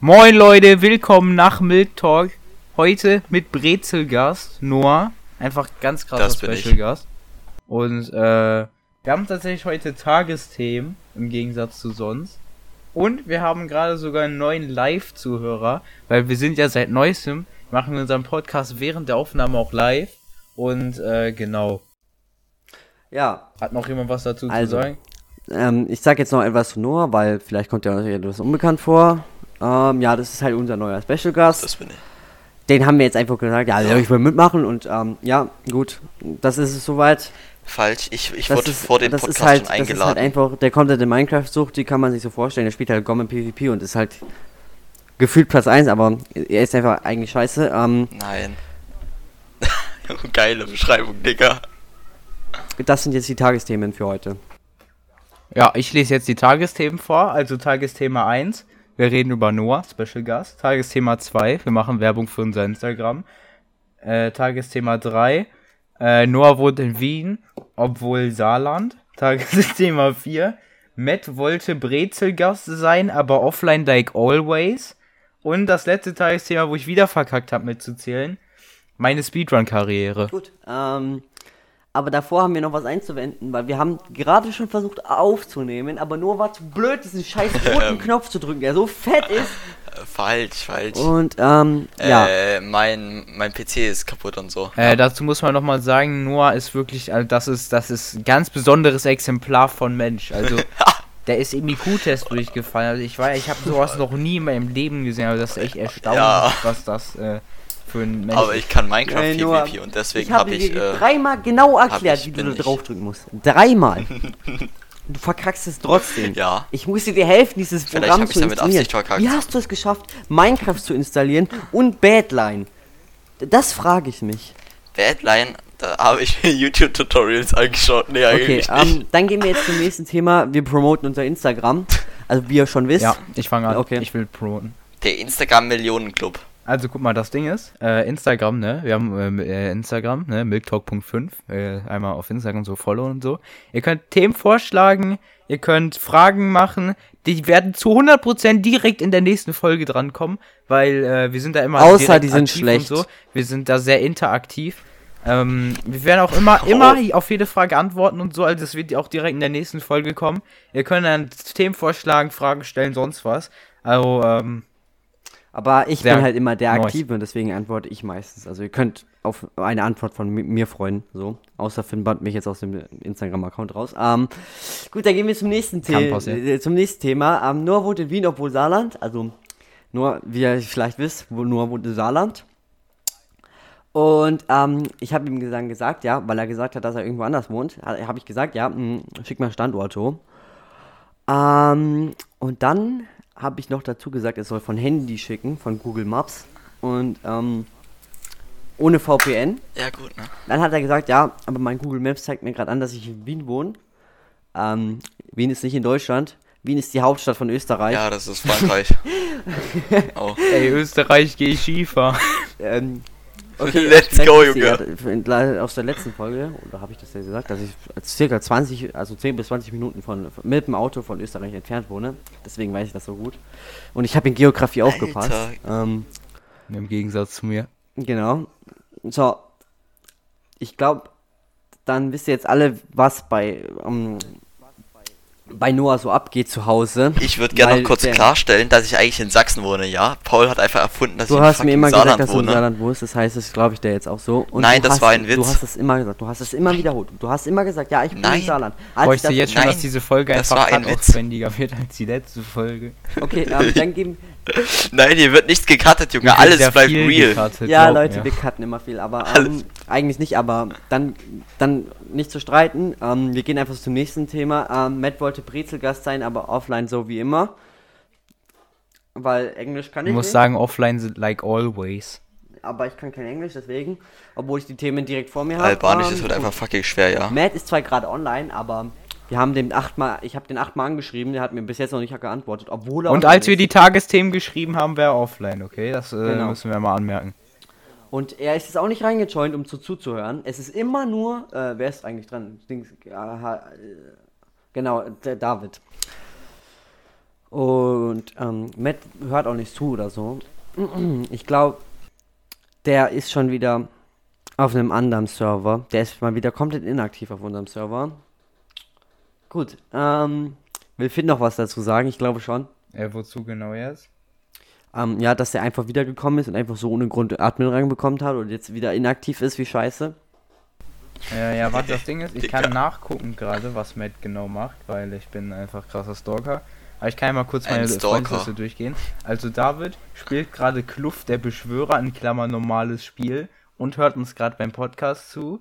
Moin Leute, willkommen nach Milk Talk. Heute mit Brezelgast Noah. Einfach ganz krasser Special Gast. Und äh, wir haben tatsächlich heute Tagesthemen im Gegensatz zu sonst. Und wir haben gerade sogar einen neuen Live-Zuhörer, weil wir sind ja seit neuestem, machen unseren Podcast während der Aufnahme auch live. Und äh, genau. Ja, Hat noch jemand was dazu Also, zu sagen? ähm, ich sag jetzt noch etwas zu Noah, weil vielleicht kommt ja euch etwas unbekannt vor. Ähm, ja, das ist halt unser neuer Special Gast. Das bin ich. Den haben wir jetzt einfach gesagt, ja, Ja. ich will mitmachen und ähm, ja, gut, das ist es soweit. Falsch, ich, ich Das wurde ist, vor dem das Podcast ist halt, schon Das ist halt eingeladen. einfach, der komplette Minecraft-Sucht, die kann man sich so vorstellen. Der spielt halt GOM im PvP und ist halt gefühlt Platz 1, aber er ist einfach eigentlich scheiße. Ähm, Nein. Geile Beschreibung, Digga. das sind jetzt die Tagesthemen für heute. Ja, ich lese jetzt die Tagesthemen vor. Also Tagesthema 1, wir reden über Noah, Special Gast. Tagesthema 2, wir machen Werbung für unser Instagram. Äh, Tagesthema 3, äh, Noah wohnt in Wien, obwohl Saarland. Tagesthema 4, Matt wollte Brezelgast sein, aber offline like always. Und das letzte Tagesthema, wo ich wieder verkackt habe mitzuzählen, meine Speedrun-Karriere. Gut, ähm, aber davor haben wir noch was einzuwenden, weil wir haben gerade schon versucht aufzunehmen, aber nur war zu blöd, diesen scheiß roten Knopf zu drücken, der so fett ist. Äh, falsch, falsch. Und, ähm, ja. Äh, mein, mein PC ist kaputt und so. Äh, dazu muss man nochmal sagen, Noah ist wirklich, also das ist, das ist ein ganz besonderes Exemplar von Mensch. Also, der ist im IQ-Test durchgefallen. Also ich war, ich habe sowas noch nie in meinem Leben gesehen, aber das ist echt erstaunlich, Ja. was das äh, für ein Mensch Aber ich kann Minecraft nur- PvP und deswegen ich habe habe ich. dir Äh, dreimal genau erklärt, ich- wie du da ich- draufdrücken musst. Dreimal. du verkackst es trotzdem. Ja. Ich musste dir helfen, dieses Vielleicht Programm hab zu installieren. Absicht verkackt. Wie hast du es geschafft, Minecraft zu installieren und Badline? Das frage ich mich. Badline, da habe ich mir YouTube-Tutorials angeschaut. Nee, Okay, eigentlich nicht. ähm, dann gehen wir jetzt zum nächsten Thema. Wir promoten unser Instagram. Also wie ihr schon wisst. Ja, ich fange an. Okay. Ich will promoten. Der Instagram-Millionen-Club. Also guck mal, das Ding ist, äh, Instagram, ne? Wir haben ähm, äh, Instagram, ne? Milktalk.5. Äh, einmal auf Instagram so follow und so. Ihr könnt Themen vorschlagen, ihr könnt Fragen machen. Die werden zu 100% direkt in der nächsten Folge drankommen, weil äh, wir sind da immer Außer die sind schlecht. Und so. Wir sind da sehr interaktiv. Ähm, wir werden auch immer, immer auf jede Frage antworten und so, also es wird auch direkt in der nächsten Folge kommen. Ihr könnt dann Themen vorschlagen, Fragen stellen, sonst was. Also, ähm, Aber ich Sehr bin halt immer der. Aktive und deswegen antworte ich meistens. Also ihr könnt auf eine Antwort von mi- mir freuen. So. Außer Finn bannt mich jetzt aus dem Instagram-Account raus. Ähm, gut, dann gehen wir zum nächsten, Kann The passieren. äh, zum nächsten Thema. Ähm, Noah wohnt in Wien, obwohl Saarland. Also nur, wie ihr vielleicht wisst, Noah wohnt in Saarland. Und ähm, ich habe ihm gesagt, gesagt, ja, weil er gesagt hat, dass er irgendwo anders wohnt, habe ich gesagt, ja, mh, schick mal Standort so. Ähm, und dann habe ich noch dazu gesagt, er soll von Handy schicken, von Google Maps. Und ähm, ohne VPN. Ja, gut, ne? Dann hat er gesagt, ja, aber mein Google Maps zeigt mir gerade an, dass ich in Wien wohne. Ähm, Wien ist nicht in Deutschland. Wien ist die Hauptstadt von Österreich. Ja, das ist Frankreich. oh. ey, Österreich, geh Skifahren. Ähm, Let's vielleicht go, Junge. ja, Aus der letzten Folge, oder habe ich das ja gesagt, dass ich circa 20, also 10 bis 20 Minuten von, von mit dem Auto von Österreich entfernt wohne. Deswegen weiß ich das so gut. Und ich habe in Geografie aufgepasst. Ähm, Im Gegensatz zu mir. genau. So. Ich glaube, dann wisst ihr jetzt alle, was bei, ähm, bei Noah so abgeht zu Hause. Ich würde gerne noch kurz klarstellen, dass ich eigentlich in Sachsen wohne, ja? Paul hat einfach erfunden, dass Du ich in hast mir immer gesagt, Saarland dass du in wohne. Saarland wohnst, das heißt, das glaube ich dir jetzt auch so. Und Nein, du das hast, war ein Witz. Du hast es immer gesagt, du hast es immer wiederholt. Du hast immer gesagt, ja, ich bin Nein. in Saarland. Als ich Bräuchte das- jetzt schon, Nein, dass diese Folge das einfach ein aufwendiger wird als die letzte Folge. Okay, ähm, dann geben. Nein, hier wird nichts gecuttet, Junge. Alles bleibt real. gecuttet, Ja, Leute, mir. wir cutten immer viel, aber ähm, eigentlich nicht, aber dann, dann nicht zu streiten. Ähm, wir gehen einfach zum nächsten Thema. Ähm, Matt wollte Brezelgast sein, aber offline so wie immer. Weil Englisch kann Ich ich muss nicht, sagen, offline sind like always. aber ich kann kein Englisch, deswegen, obwohl ich die Themen direkt vor mir habe. Albanisch ähm, ist halt einfach fucking schwer, ja. Matt ist zwar gerade online, aber wir haben den achtmal, ich habe den achtmal angeschrieben, der hat mir bis jetzt noch nicht geantwortet, obwohl Und als wir die Tagesthemen geschrieben haben, wäre er offline, okay? Das äh, Genau. müssen wir mal anmerken. Und er ist jetzt auch nicht reingejoint, um zu zuzuhören. Es ist immer nur, äh, wer ist eigentlich dran? Äh, genau, der David. Und ähm, Matt hört auch nicht zu oder so. Ich glaube, der ist schon wieder auf einem anderen Server. Der ist mal wieder komplett inaktiv auf unserem Server. Gut, ähm, will Finn noch was dazu sagen? Ich glaube schon. Äh, wozu genau jetzt? Ähm, ja, dass der einfach wiedergekommen ist und einfach so ohne Grund Admin-Rang bekommen hat und jetzt wieder inaktiv ist, wie scheiße. Äh, ja, warte, das Ding ist, ich kann nachgucken gerade, was Matt genau macht, weil ich bin einfach krasser Stalker. Aber ich kann ja mal kurz Ein meine. Freundesliste durchgehen. Also David spielt gerade Kluft der Beschwörer, in Klammer normales Spiel, und hört uns gerade beim Podcast zu.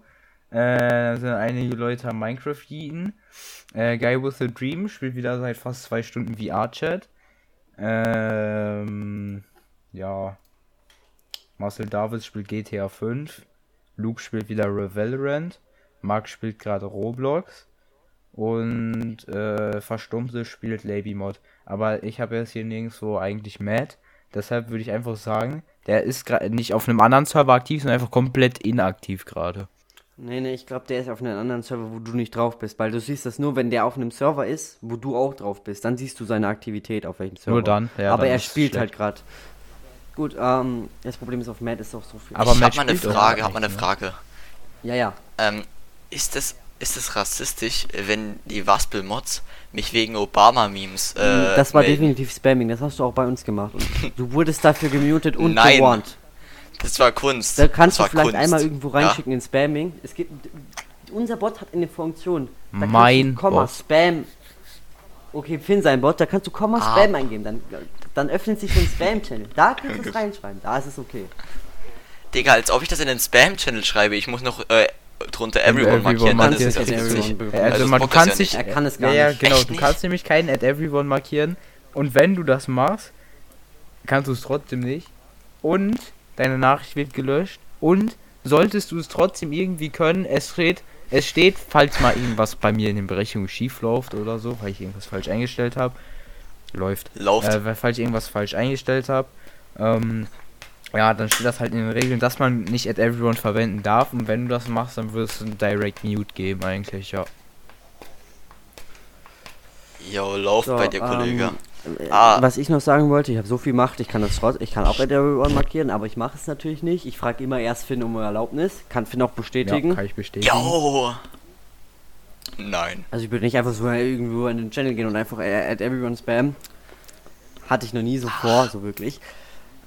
Äh, sind einige Leute am Minecraft jeden. Äh, Guy with a Dream spielt wieder seit fast zwei Stunden VR-Chat. Ähm, ja. Marcel Davids spielt GTA 5. Luke spielt wieder Valorant. Mark spielt gerade Roblox. Und äh, Verstummte spielt Labymod. Aber ich habe jetzt hier nirgendwo eigentlich Matt. Deshalb würde ich einfach sagen, der ist gerade nicht auf einem anderen Server aktiv, sondern einfach komplett inaktiv gerade. Nee, nee, ich glaube, der ist auf einem anderen Server, wo du nicht drauf bist, weil du siehst das nur, wenn der auf einem Server ist, wo du auch drauf bist, dann siehst du seine Aktivität auf welchem Server. Nur dann, ja, Aber dann er spielt schlecht. halt gerade. Gut, ähm, das Problem ist, auf Matt ist auch so viel. Aber ich Matt hab mal eine Frage, hab mal eine ne? Frage. ja, ja. Ähm, ist es ist es rassistisch, wenn die Waspel-Mods mich wegen Obama-Memes äh, das war melden? definitiv Spamming, das hast du auch bei uns gemacht. Du wurdest dafür gemutet und Nein. gewarnt. Das war Kunst. Da kannst du vielleicht Kunst. einmal irgendwo Ja. reinschicken in Spamming. Es gibt. Unser Bot hat eine Funktion. Da kannst Mein du Komma, Bot. Spam. Okay, Finn sein Bot, da kannst du Komma Ah. Spam eingeben. Dann, dann öffnet sich so ein Spam-Channel. Da kannst du es reinschreiben. Da ist es okay. Digga, als ob ich das in den Spam-Channel schreibe. Ich muss noch äh, drunter Everyone, Everyone markieren. Dann ist es ja everyone Also, Also man kann ja sich. Er kann es gar ja, ja, nicht. genau. Echt Du nicht? kannst nämlich keinen at everyone markieren. Und wenn du das machst, kannst du es trotzdem nicht. Und deine Nachricht wird gelöscht. Und solltest du es trotzdem irgendwie können, es steht, es steht, falls mal irgendwas bei mir in den Berechnungen schief läuft oder so, weil ich irgendwas falsch eingestellt habe, läuft. Läuft. Äh, weil falls ich irgendwas falsch eingestellt habe, ähm, ja, dann steht das halt in den Regeln, dass man nicht at everyone verwenden darf. Und wenn du das machst, dann wird es ein Direct Mute geben eigentlich, ja. Yo, läuft So, bei dir, Kollege. ähm, äh, Ah. Was ich noch sagen wollte, ich habe so viel Macht, ich kann das trotz, ich kann auch at everyone markieren, aber ich mache es natürlich nicht. Ich frage immer erst Finn um Erlaubnis. Kann Finn auch bestätigen. Ja, kann ich bestätigen. Yo! Nein. Also ich würde nicht einfach so irgendwo in den Channel gehen und einfach at everyone spam. Hatte ich noch nie so vor, so wirklich.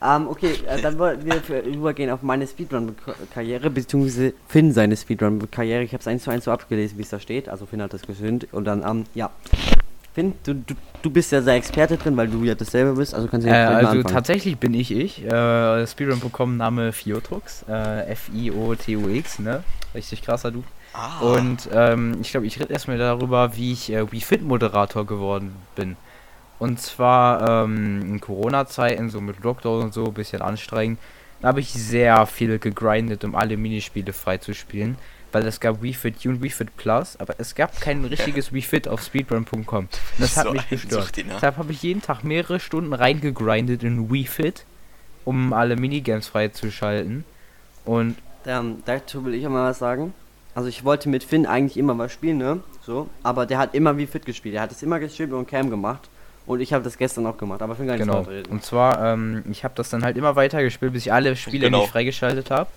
Ähm, okay, äh, dann wollten wir übergehen auf meine Speedrun-Karriere, beziehungsweise Finn seine Speedrun-Karriere. Ich habe es eins zu eins so abgelesen, wie es da steht. Also Finn hat das gesünd und dann, ähm, ja. Finn, du, du, du bist ja sehr Experte drin, weil du ja dasselbe bist, also kannst du Äh, ja mal also anfangen. tatsächlich bin ich ich. Äh, bekommen Name Fiotux. Äh, F-I-O-T-U-X, ne? Richtig krasser Du. Ah. Und ähm, ich glaube, ich rede erstmal darüber, wie ich äh, Wii Fit Moderator geworden bin. Und zwar ähm, in Corona-Zeiten, so mit Lockdown und so, ein bisschen anstrengend. Da habe ich sehr viel gegrindet, um alle Minispiele freizuspielen. Weil es gab Wii Fit U und Wii Fit Plus, aber es gab kein richtiges Wii Fit auf speedrun.com. Das hat So mich gestört. Ne? Deshalb habe ich jeden Tag mehrere Stunden reingegrindet in Wii Fit, um alle Minigames freizuschalten. Und Ähm, dazu will ich auch mal was sagen. Also ich wollte mit Finn eigentlich immer was spielen, ne? So, aber der hat immer wie fit gespielt. Er hat es immer gestreamt und Cam gemacht. Und ich habe das gestern auch gemacht, aber Finn kann nicht Genau. Und zwar, ähm, ich habe das dann halt immer weiter gespielt, bis ich alle Spiele Genau. nicht freigeschaltet habe.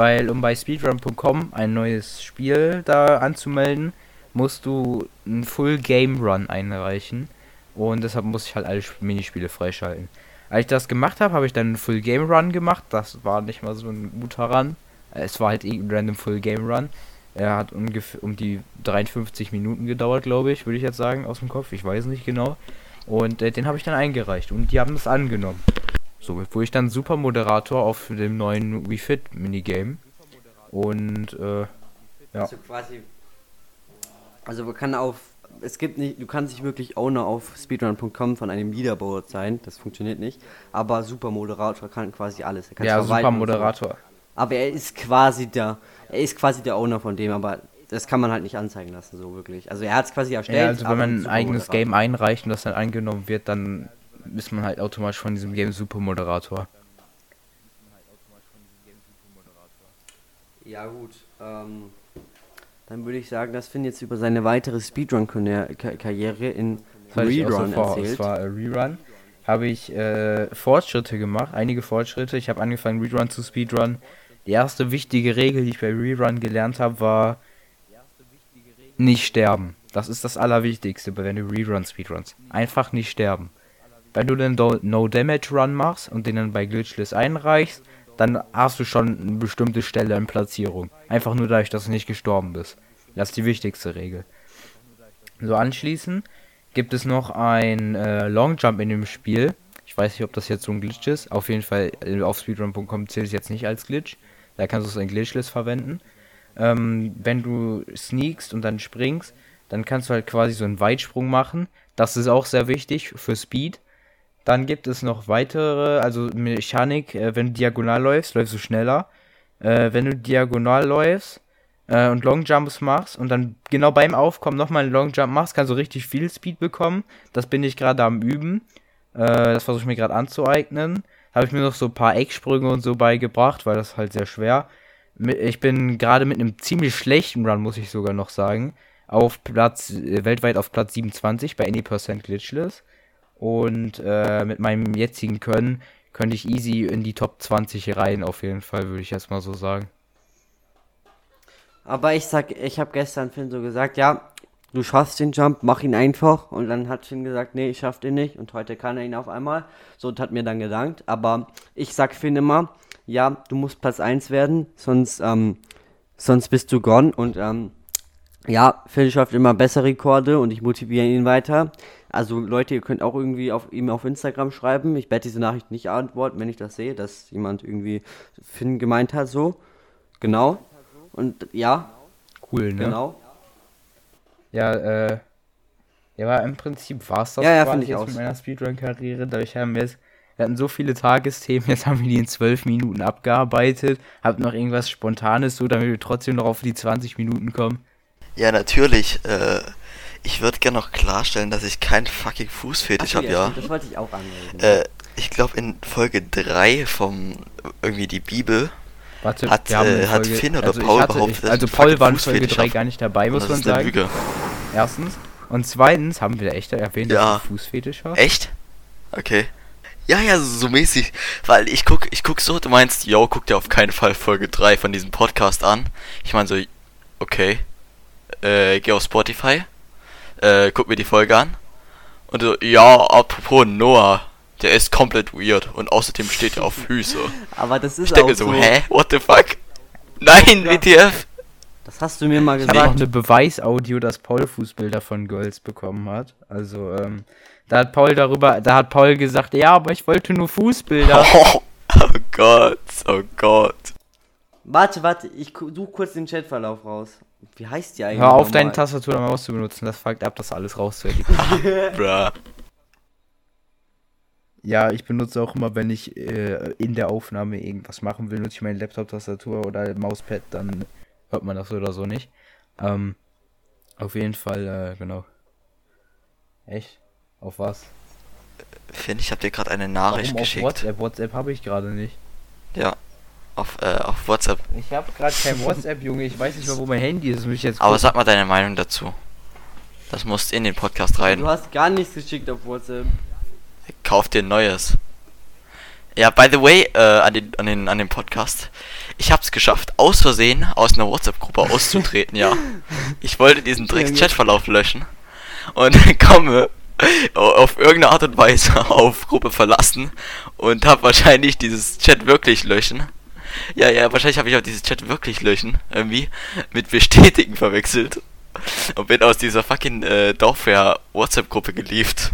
Weil, um bei speedrun.com ein neues Spiel da anzumelden, musst du einen Full Game Run einreichen. Und deshalb muss ich halt alle Sp- Minispiele freischalten. Als ich das gemacht habe, habe ich dann einen Full Game Run gemacht. Das war nicht mal so ein guter Run. Äh, Es war halt irgendein random Full Game Run. Er hat ungefähr um die 53 Minuten gedauert, glaube ich, würde ich jetzt sagen, aus dem Kopf. Ich weiß nicht genau. Und äh, den habe ich dann eingereicht und die haben das angenommen. So, wo ich dann super Moderator auf dem neuen Wii Fit Minigame. Und äh, Ja. Also quasi. Also man kann auf. Es gibt nicht, du kannst nicht wirklich Owner auf speedrun.com von einem Leaderboard sein, das funktioniert nicht. Aber Super Moderator kann quasi alles. Er kann ja, verwalten super und so. Moderator. Aber er ist quasi der, er ist quasi der Owner von dem, aber das kann man halt nicht anzeigen lassen, so wirklich. Also er hat es quasi erstellt. Ja, also wenn man ein eigenes. Game einreicht und das dann angenommen wird, dann ist man halt automatisch von diesem Game super Moderator. Ja gut, ähm, dann würde ich sagen, dass Finn jetzt über seine weitere Speedrun-Karriere in auch Rerun so erzählt. es war äh, Rerun, habe ich äh, Fortschritte gemacht, einige Fortschritte. Ich habe angefangen Rerun zu Speedrun. Die erste wichtige Regel, die ich bei Rerun gelernt habe, war nicht sterben. Das ist das Allerwichtigste, wenn du Rerun Speedruns. Einfach nicht sterben. Wenn du den Do- No Damage Run machst und den dann bei Glitchless einreichst, dann hast du schon eine bestimmte Stelle in Platzierung. Einfach nur dadurch, dass du nicht gestorben bist. Das ist die wichtigste Regel. So anschließend gibt es noch ein äh, Long Jump in dem Spiel. Ich weiß nicht, ob das jetzt so ein Glitch ist. Auf jeden Fall äh, auf speedrun.com zählt es jetzt nicht als Glitch. Da kannst du es in Glitchless verwenden. Ähm, wenn du sneakst und dann springst, dann kannst du halt quasi so einen Weitsprung machen. Das ist auch sehr wichtig für Speed. Dann gibt es noch weitere, also Mechanik, äh, wenn du diagonal läufst, läufst du schneller. Äh, wenn du diagonal läufst äh, und Long Jumps machst und dann genau beim Aufkommen nochmal einen Long Jump machst, kannst du richtig viel Speed bekommen. Das bin ich gerade am Üben. Äh, das versuche ich mir gerade anzueignen. Habe ich mir noch so ein paar Ecksprünge und so beigebracht, weil das ist halt sehr schwer. Ich bin gerade mit einem ziemlich schlechten Run, muss ich sogar noch sagen, auf Platz, äh, weltweit auf Platz 27 bei Any Percent Glitchless. Und äh, mit meinem jetzigen Können könnte ich easy in die Top 20 rein, auf jeden Fall, würde ich jetzt mal so sagen. Aber ich sag, ich habe gestern Finn so gesagt, ja, du schaffst den Jump, mach ihn einfach. Und dann hat Finn gesagt, nee, ich schaff den nicht. Und heute kann er ihn auf einmal. So und hat mir dann gedankt. Aber ich sag Finn immer, ja, du musst Platz 1 werden, sonst, ähm, sonst bist du gone. Und ähm, ja, Phil schafft immer bessere Rekorde und ich motiviere ihn weiter. Also Leute, ihr könnt auch irgendwie auf ihm auf Instagram schreiben. Ich werde diese Nachricht nicht antworten, wenn ich das sehe, dass jemand irgendwie Finn gemeint hat so. Genau. Und ja, Cool, ne? genau. Ja, äh. Ja, aber im Prinzip war es das Ja, ja, quasi ich jetzt auch. mit meiner Speedrun-Karriere. Dadurch haben wir jetzt. Wir hatten so viele Tagesthemen, jetzt haben wir die in 12 Minuten abgearbeitet. Habt noch irgendwas Spontanes so, damit wir trotzdem noch auf die 20 Minuten kommen. Ja, natürlich. Äh, ich würde gerne noch klarstellen, dass ich keinen fucking Fußfetisch habe, ja. stimmt, Das wollte ich auch anregen. Äh, ich glaube in Folge 3 vom irgendwie die Bibel. Warte, Hat, wir haben eine äh, hat Folge- Finn oder also Paul hatte- behauptet, ich, Also ich Paul fucking war in Folge Fußfetisch 3 hab. gar nicht dabei, muss das man ist eine sagen. Lüge. Erstens. Und zweitens haben wir echt erwähnt, Ja. dass du Fußfetisch hast. Echt? Okay. Ja, ja, so, so mäßig. Weil ich guck, ich guck so, du meinst, yo, guck dir auf keinen Fall Folge 3 von diesem Podcast an. Ich meine so, okay. Äh, geh auf Spotify. Äh, guck mir die Folge an. Und so, ja, apropos Noah. Der ist komplett weird. Und außerdem steht er auf Füße. Aber das ist Ich denke auch so, so. hä? What the fuck? Nein, WTF! Das hast du mir mal Ich habe auch gesagt. eine Beweisaudio, dass Paul Fußbilder von Girls bekommen hat. Also, ähm, da hat Paul darüber, da hat Paul gesagt, ja, aber ich wollte nur Fußbilder. Oh, oh Gott, oh Gott. Warte, warte, ich suche kurz den Chatverlauf raus. Wie heißt die eigentlich? Hör auf, deine Tastatur und Maus zu benutzen. Das fuckt ab, das alles. Bruh. ja, ich benutze auch immer, wenn ich äh, in der Aufnahme irgendwas machen will, nutze ich meine Laptop-Tastatur oder Mauspad, dann hört man das so oder so nicht. Ähm, auf jeden Fall, äh, genau. Echt? Auf was? Finn, ich habe dir gerade eine Warum Nachricht auf geschickt. WhatsApp? WhatsApp habe ich gerade nicht. Ja. Auf, äh, auf WhatsApp. Ich habe gerade kein WhatsApp, Junge. Ich weiß nicht mal, wo mein Handy ist. Das muss ich jetzt Aber gucken. sag mal deine Meinung dazu. Das muss in den Podcast rein. Du hast gar nichts geschickt auf WhatsApp. Kauf dir ein neues. Ja, by the way, äh, an den, an den, an den Podcast. Ich hab's geschafft, aus Versehen aus einer WhatsApp-Gruppe auszutreten, ja. Ich wollte diesen Drecks-Chatverlauf löschen. Und komme auf irgendeine Art und Weise auf Gruppe verlassen und hab wahrscheinlich dieses Chat wirklich löschen. Ja, ja, wahrscheinlich habe ich auch dieses Chat wirklich löschen, irgendwie, mit bestätigen verwechselt. Und bin aus dieser fucking äh, Dorfwehr-WhatsApp-Gruppe gelieft.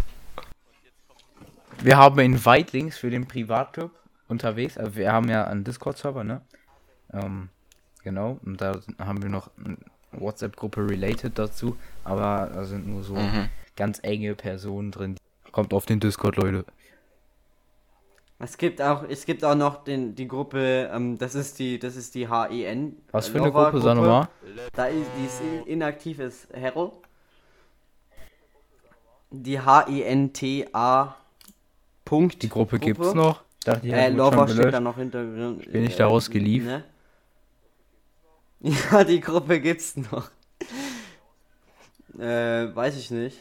Wir haben Invite-Links für den Privatclub unterwegs. Also wir haben ja einen Discord-Server, ne? Ähm, genau. Und da haben wir noch eine WhatsApp-Gruppe related dazu. Aber da sind nur so Mhm. ganz enge Personen drin. Kommt auf den Discord, Leute. Es gibt auch, es gibt auch noch den, die Gruppe, ähm, das ist die, das ist die HEN. Was für eine Lover Gruppe, sag nochmal? Da ist, die ist in, inaktiv ist Herl. Die E H-E-N-T-A. Punkt. Die Gruppe gibt's noch. Ich dachte, die Äh, Lover steht da noch hinter. Bin ich daraus gelieft? Ne? Ja, die Gruppe gibt's noch. äh, weiß ich nicht.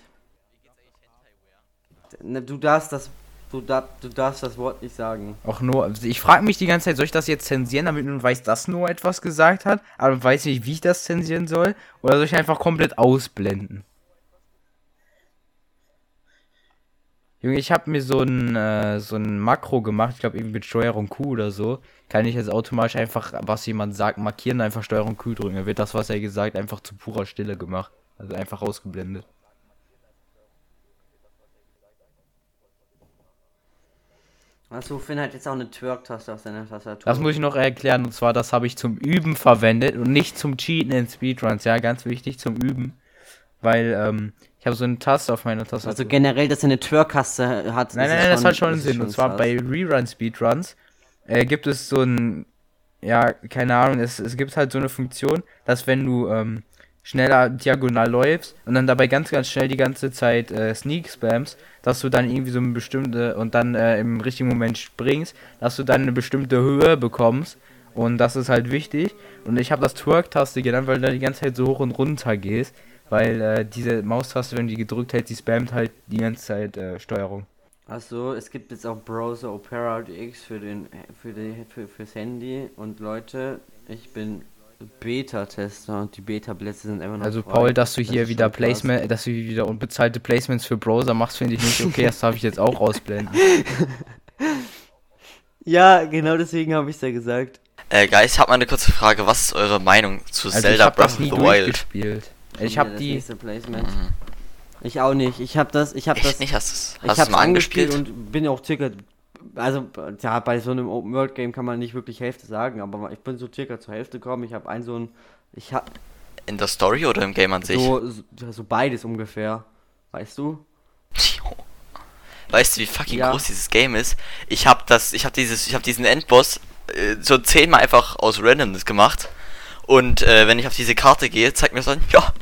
Du darfst das. Du, darf, du darfst das Wort nicht sagen. Auch nur, also ich frage mich die ganze Zeit, soll ich das jetzt zensieren, damit man weiß, dass Noah etwas gesagt hat, aber weiß nicht, wie ich das zensieren soll, oder soll ich einfach komplett ausblenden? Junge, ich habe mir so ein, äh, so ein Makro gemacht, ich glaube irgendwie mit Steuerung Q oder so. Kann ich jetzt automatisch einfach, was jemand sagt, markieren, einfach Steuerung Q drücken. Dann wird das, was er gesagt, einfach zu purer Stille gemacht. Also einfach ausgeblendet. Achso, Finn hat jetzt auch eine Twerk-Taste auf seiner Tastatur. Das muss ich noch erklären, und zwar, das habe ich zum Üben verwendet und nicht zum Cheaten in Speedruns. Ja, ganz wichtig, zum Üben. Weil, ähm, ich habe so eine Taste auf meiner Tastatur. Also generell, dass er eine Twerk-Taste hat. Nein, nein, nein, das hat schon einen Sinn. Und zwar bei Rerun-Speedruns äh, gibt es so ein, ja, keine Ahnung, es, es gibt halt so eine Funktion, dass wenn du ähm, schneller diagonal läufst und dann dabei ganz, ganz schnell die ganze Zeit äh, Sneak spams, dass du dann irgendwie so eine bestimmte und dann äh, im richtigen Moment springst, dass du dann eine bestimmte Höhe bekommst. Und das ist halt wichtig. Und ich habe das Twerk-Taste genannt, weil du da die ganze Zeit so hoch und runter gehst. Weil äh, diese Maustaste, wenn die gedrückt hältst, die spammt halt die ganze Zeit äh, Steuerung. Achso, es gibt jetzt auch Browser Opera DX für den für die für, fürs Handy und Leute, ich bin Beta-Tester und die Beta-Plätze sind immer noch Also frei. Paul, dass du Das hier ist wieder krass. Placement, dass du hier wieder unbezahlte Placements für Browser machst, finde ich nicht okay. Das darf ich jetzt auch ausblenden. Ja, genau deswegen habe ich es ja gesagt. Äh, Guys, ich habe mal eine kurze Frage. Was ist eure Meinung zu Also ich Zelda habe Breath das of the Wild? durchgespielt. Ich habe das die, nächste Placement. Ich auch nicht. Ich habe das, ich habe das, nicht? Hast du's, ich hast habe du's mal angespielt? und bin auch circa, also ja, bei so einem Open World Game kann man nicht wirklich Hälfte sagen, aber ich bin so circa zur Hälfte gekommen. Ich habe ein so ein, ich habe In der Story oder im Game an sich? so, so, so beides ungefähr, weißt du? Weißt du, wie fucking Ja. groß dieses Game ist? Ich hab das, ich hab dieses, ich hab diesen Endboss äh, so zehnmal einfach aus Randomness gemacht. Und äh, wenn ich auf diese Karte gehe, zeigt mir so ja,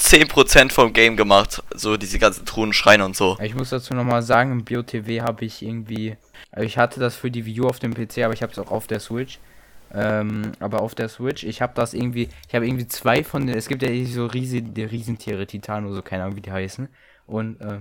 10% vom Game gemacht. So diese ganzen Truhen, Schreine und so. ich muss dazu nochmal sagen, im BioTV habe ich irgendwie, also ich hatte das für die View auf dem PC, aber ich habe es auch auf der Switch. Ähm, aber auf der Switch, ich habe das irgendwie, ich habe irgendwie zwei von den, es gibt ja so Riesentiere, Titano, so keine Ahnung, wie die heißen. Und, äh,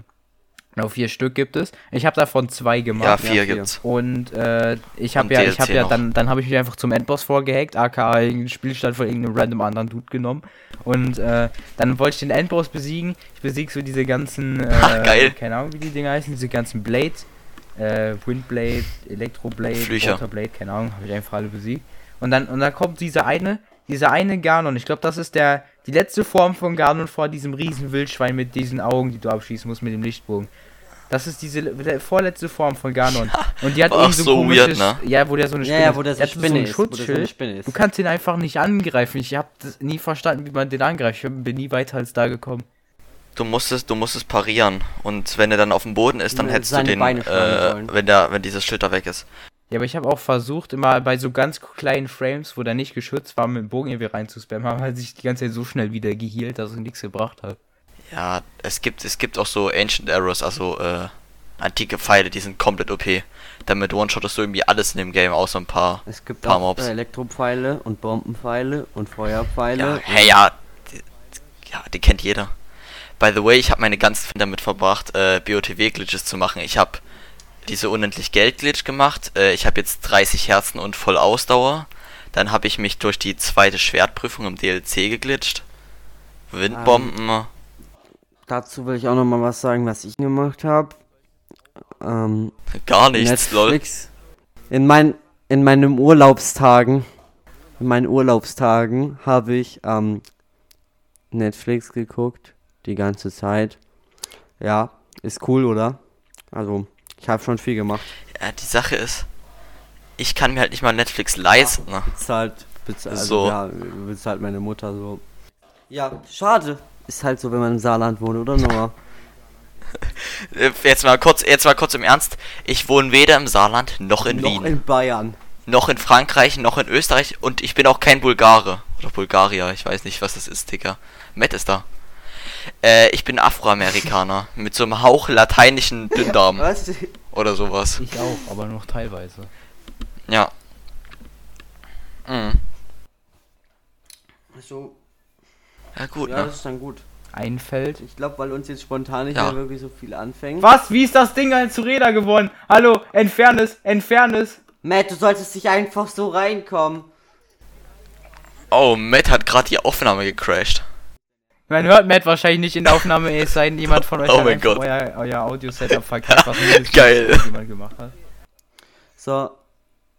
genau, vier Stück gibt es. Ich habe davon zwei gemacht. Ja, vier vier. gibt's. Und äh, ich habe ja, ich habe ja dann, dann habe ich mich einfach zum Endboss vorgehackt, aka irgendeinen Spielstand von irgendeinem random anderen Dude genommen. Und äh, dann wollte ich den Endboss besiegen. Ich besieg so diese ganzen, äh, Ach, geil. keine Ahnung wie die Dinger heißen, diese ganzen Blades, äh, Windblade, Elektroblade, Flüche. Waterblade, keine Ahnung, habe ich einfach alle besiegt. Und dann, und dann kommt dieser eine, dieser eine Ganon. Ich glaube, das ist der, die letzte Form von Ganon vor diesem riesen Wildschwein mit diesen Augen, die du abschießen musst mit dem Lichtbogen. Das ist diese le- vorletzte Form von Ganon. Und die hat auch so, so weird, komisches, ne? ja, wo der so eine Spinne ja, ist. wo der so Der Spinne so ein ist, wo der so. Spinne ist. Du kannst ihn einfach nicht angreifen. Ich habe nie verstanden, wie man den angreift. Ich bin nie weiter als da gekommen. Du musstest, du musstest parieren. Und wenn er dann auf dem Boden ist, dann hättest du den, äh, wenn der, wenn dieses Schild da weg ist. Ja, aber ich habe auch versucht, immer bei so ganz kleinen Frames, wo der nicht geschützt war, mit dem Bogen irgendwie reinzuspammen, aber hat sich die ganze Zeit so schnell wieder gehealt, dass es nichts gebracht hat. Ja, es gibt, es gibt auch so Ancient Arrows, also äh, antike Pfeile, die sind komplett OP. Damit one-shottest du irgendwie alles in dem Game, außer ein paar. Es gibt Paar auch Mobs. Elektropfeile und Bombenpfeile und Feuerpfeile. Ja, hey, ja, die, ja, die kennt jeder. By the way, ich habe meine ganzen Zeit damit verbracht, äh, BOTW-Glitches zu machen. Ich habe diese unendlich Geld-Glitch gemacht. Äh, ich habe jetzt 30 Herzen und voll Ausdauer. Dann habe ich mich durch die zweite Schwertprüfung im DLC geglitscht. Windbomben. Dazu will ich auch noch mal was sagen, was ich gemacht habe. Ähm, gar nichts, lol. Netflix. In, mein, in meinen Urlaubstagen, in meinen Urlaubstagen habe ich ähm, Netflix geguckt, die ganze Zeit. Ja, ist cool, oder? Also, ich habe schon viel gemacht. Ja, die Sache ist, ich kann mir halt nicht mal Netflix leisten. Ne? Bezahlt, bezahlt, also, So. ja, bezahlt meine Mutter so. Ja, schade. Ist halt so, wenn man im Saarland wohnt, oder Noah? Jetzt mal kurz, jetzt mal kurz im Ernst. Ich wohne weder im Saarland noch in Noch Wien. in Bayern. noch in Frankreich, noch in Österreich und ich bin auch kein Bulgare. Oder Bulgarier, ich weiß nicht, was das ist, Digga. Matt ist da. Äh, ich bin Afroamerikaner. mit so einem Hauch lateinischen Dünndarm. Was? oder sowas. Ich auch, aber noch teilweise. Ja. Mhm. So, Ja, gut, ja, ne? das ist dann gut. einfällt. Ich glaube, weil uns jetzt spontan nicht Ja. mehr wirklich so viel anfängt. Was? Wie ist das Ding als zu Räder geworden? Hallo, entfern es, entfern es. Matt, du solltest nicht einfach so reinkommen. Oh, Matt hat gerade die Aufnahme gecrashed. Man hört Matt wahrscheinlich nicht in der Aufnahme, es sei denn, jemand von euch Oh hat mein einfach Gott. euer, euer Audio-Setup verkackt, was Geil. jemand gemacht hat. So,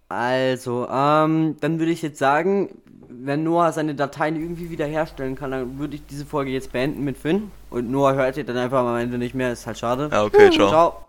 also, ähm, dann würde ich jetzt sagen, wenn Noah seine Dateien irgendwie wiederherstellen kann, dann würde ich diese Folge jetzt beenden mit Finn. Und Noah hört ihr dann einfach am Ende nicht mehr, ist halt schade. Ja, okay, ciao. Ciao.